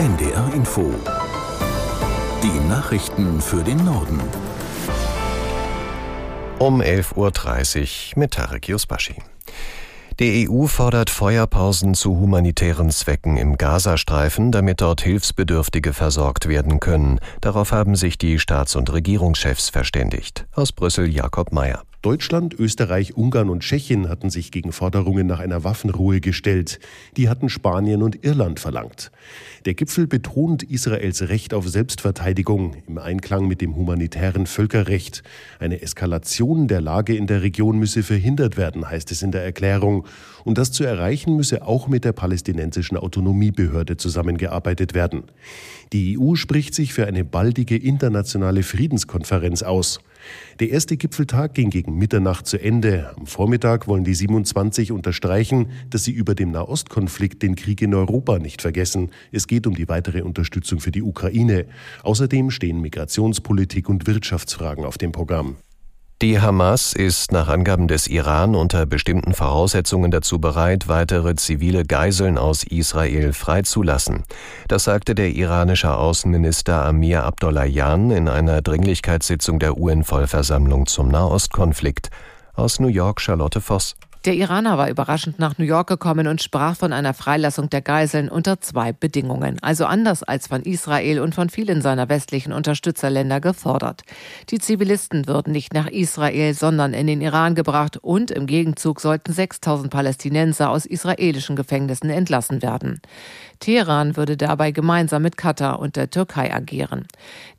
NDR Info. Die Nachrichten für den Norden. Um 11.30 Uhr mit Tarek Yusbashi. Die EU fordert Feuerpausen zu humanitären Zwecken im Gazastreifen, damit dort Hilfsbedürftige versorgt werden können. Darauf haben sich die Staats- und Regierungschefs verständigt. Aus Brüssel Jakob Mayer. Deutschland, Österreich, Ungarn und Tschechien hatten sich gegen Forderungen nach einer Waffenruhe gestellt. Die hatten Spanien und Irland verlangt. Der Gipfel betont Israels Recht auf Selbstverteidigung im Einklang mit dem humanitären Völkerrecht. Eine Eskalation der Lage in der Region müsse verhindert werden, heißt es in der Erklärung. Und das zu erreichen müsse auch mit der palästinensischen Autonomiebehörde zusammengearbeitet werden. Die EU spricht sich für eine baldige internationale Friedenskonferenz aus. Der erste Gipfeltag ging gegen Mitternacht zu Ende. Am Vormittag wollen die 27 unterstreichen, dass sie über dem Nahostkonflikt den Krieg in Europa nicht vergessen. Es geht um die weitere Unterstützung für die Ukraine. Außerdem stehen Migrationspolitik und Wirtschaftsfragen auf dem Programm. Die Hamas ist nach Angaben des Iran unter bestimmten Voraussetzungen dazu bereit, weitere zivile Geiseln aus Israel freizulassen. Das sagte der iranische Außenminister Amir Abdollahian in einer Dringlichkeitssitzung der UN-Vollversammlung zum Nahostkonflikt. Aus New York Charlotte Voss. Der Iraner war überraschend nach New York gekommen und sprach von einer Freilassung der Geiseln unter zwei Bedingungen, also anders als von Israel und von vielen seiner westlichen Unterstützerländer gefordert. Die Zivilisten würden nicht nach Israel, sondern in den Iran gebracht und im Gegenzug sollten 6000 Palästinenser aus israelischen Gefängnissen entlassen werden. Teheran würde dabei gemeinsam mit Katar und der Türkei agieren.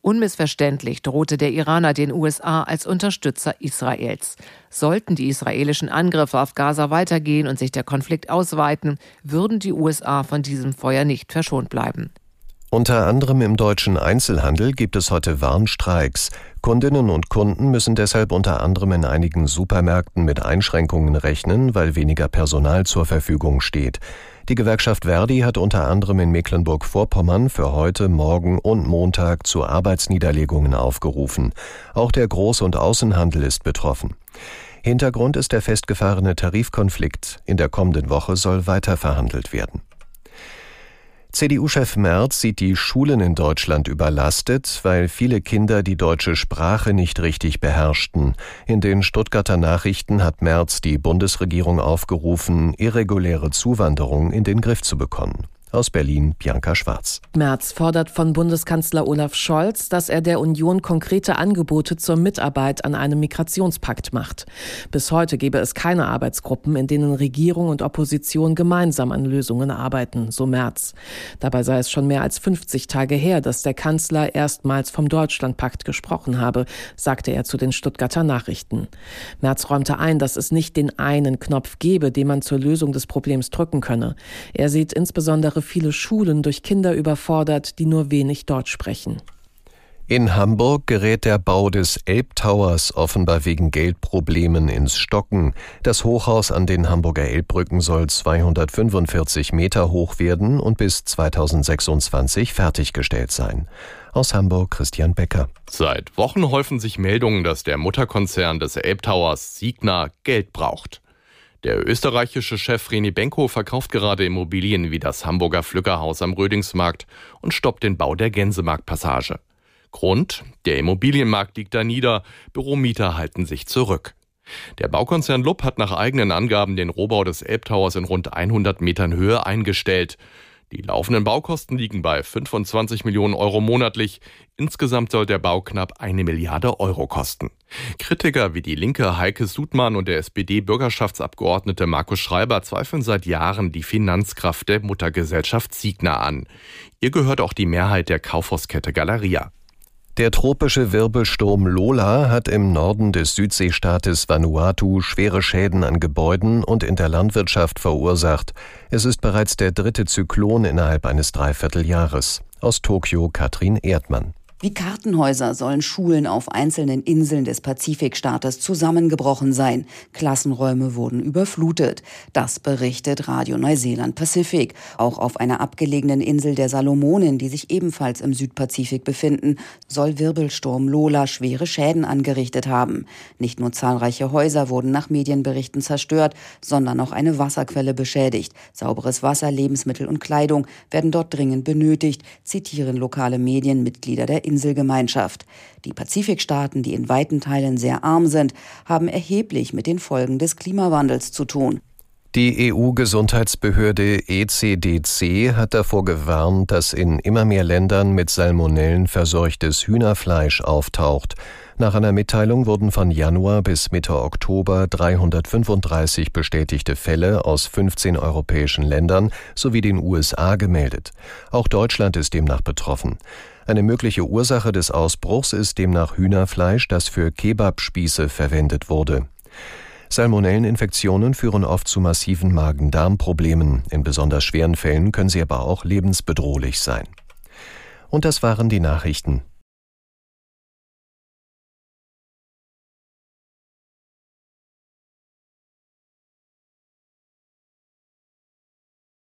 Unmissverständlich drohte der Iraner den USA als Unterstützer Israels. Sollten die israelischen Angriffe auf Gaza weitergehen und sich der Konflikt ausweiten, würden die USA von diesem Feuer nicht verschont bleiben. Unter anderem im deutschen Einzelhandel gibt es heute Warnstreiks. Kundinnen und Kunden müssen deshalb unter anderem in einigen Supermärkten mit Einschränkungen rechnen, weil weniger Personal zur Verfügung steht. Die Gewerkschaft Verdi hat unter anderem in Mecklenburg-Vorpommern für heute, morgen und Montag zu Arbeitsniederlegungen aufgerufen. Auch der Groß- und Außenhandel ist betroffen. Hintergrund ist der festgefahrene Tarifkonflikt. In der kommenden Woche soll weiter verhandelt werden. CDU-Chef Merz sieht die Schulen in Deutschland überlastet, weil viele Kinder die deutsche Sprache nicht richtig beherrschten. In den Stuttgarter Nachrichten hat Merz die Bundesregierung aufgerufen, irreguläre Zuwanderung in den Griff zu bekommen. Aus Berlin Bianca Schwarz. Merz fordert von Bundeskanzler Olaf Scholz, dass er der Union konkrete Angebote zur Mitarbeit an einem Migrationspakt macht. Bis heute gebe es keine Arbeitsgruppen, in denen Regierung und Opposition gemeinsam an Lösungen arbeiten, so Merz. Dabei sei es schon mehr als 50 Tage her, dass der Kanzler erstmals vom Deutschlandpakt gesprochen habe, sagte er zu den Stuttgarter Nachrichten. Merz räumte ein, dass es nicht den einen Knopf gebe, den man zur Lösung des Problems drücken könne. Er sieht insbesondere viele Schulen durch Kinder überfordert, die nur wenig Deutsch sprechen. In Hamburg gerät der Bau des Elbtowers offenbar wegen Geldproblemen ins Stocken. Das Hochhaus an den Hamburger Elbbrücken soll 245 Meter hoch werden und bis 2026 fertiggestellt sein. Aus Hamburg Christian Becker. Seit Wochen häufen sich Meldungen, dass der Mutterkonzern des Elbtowers Signa Geld braucht. Der österreichische Chef René Benko verkauft gerade Immobilien wie das Hamburger Flückerhaus am Rödingsmarkt und stoppt den Bau der Gänsemarktpassage. Grund? Der Immobilienmarkt liegt da nieder, Büromieter halten sich zurück. Der Baukonzern Lupp hat nach eigenen Angaben den Rohbau des Elbtowers in rund 100 Metern Höhe eingestellt. Die laufenden Baukosten liegen bei 25 Millionen Euro monatlich. Insgesamt soll der Bau knapp eine Milliarde Euro kosten. Kritiker wie die linke Heike Sudmann und der SPD-Bürgerschaftsabgeordnete Markus Schreiber zweifeln seit Jahren die Finanzkraft der Muttergesellschaft Signa an. Ihr gehört auch die Mehrheit der Kaufhauskette Galeria. Der tropische Wirbelsturm Lola hat im Norden des Südseestaates Vanuatu schwere Schäden an Gebäuden und in der Landwirtschaft verursacht. Es ist bereits der dritte Zyklon innerhalb eines Dreivierteljahres. Aus Tokio Katrin Erdmann. Wie Kartenhäuser sollen Schulen auf einzelnen Inseln des Pazifikstaates zusammengebrochen sein. Klassenräume wurden überflutet. Das berichtet Radio Neuseeland Pacific. Auch auf einer abgelegenen Insel der Salomonen, die sich ebenfalls im Südpazifik befinden, soll Wirbelsturm Lola schwere Schäden angerichtet haben. Nicht nur zahlreiche Häuser wurden nach Medienberichten zerstört, sondern auch eine Wasserquelle beschädigt. Sauberes Wasser, Lebensmittel und Kleidung werden dort dringend benötigt, zitieren lokale Medienmitglieder der Inselgemeinschaft. Die Pazifikstaaten, die in weiten Teilen sehr arm sind, haben erheblich mit den Folgen des Klimawandels zu tun. Die EU-Gesundheitsbehörde ECDC hat davor gewarnt, dass in immer mehr Ländern mit Salmonellen verseuchtes Hühnerfleisch auftaucht. Nach einer Mitteilung wurden von Januar bis Mitte Oktober 335 bestätigte Fälle aus 15 europäischen Ländern sowie den USA gemeldet. Auch Deutschland ist demnach betroffen. Eine mögliche Ursache des Ausbruchs ist demnach Hühnerfleisch, das für Kebabspieße verwendet wurde. Salmonelleninfektionen führen oft zu massiven Magen-Darm-Problemen. In besonders schweren Fällen können sie aber auch lebensbedrohlich sein. Und das waren die Nachrichten.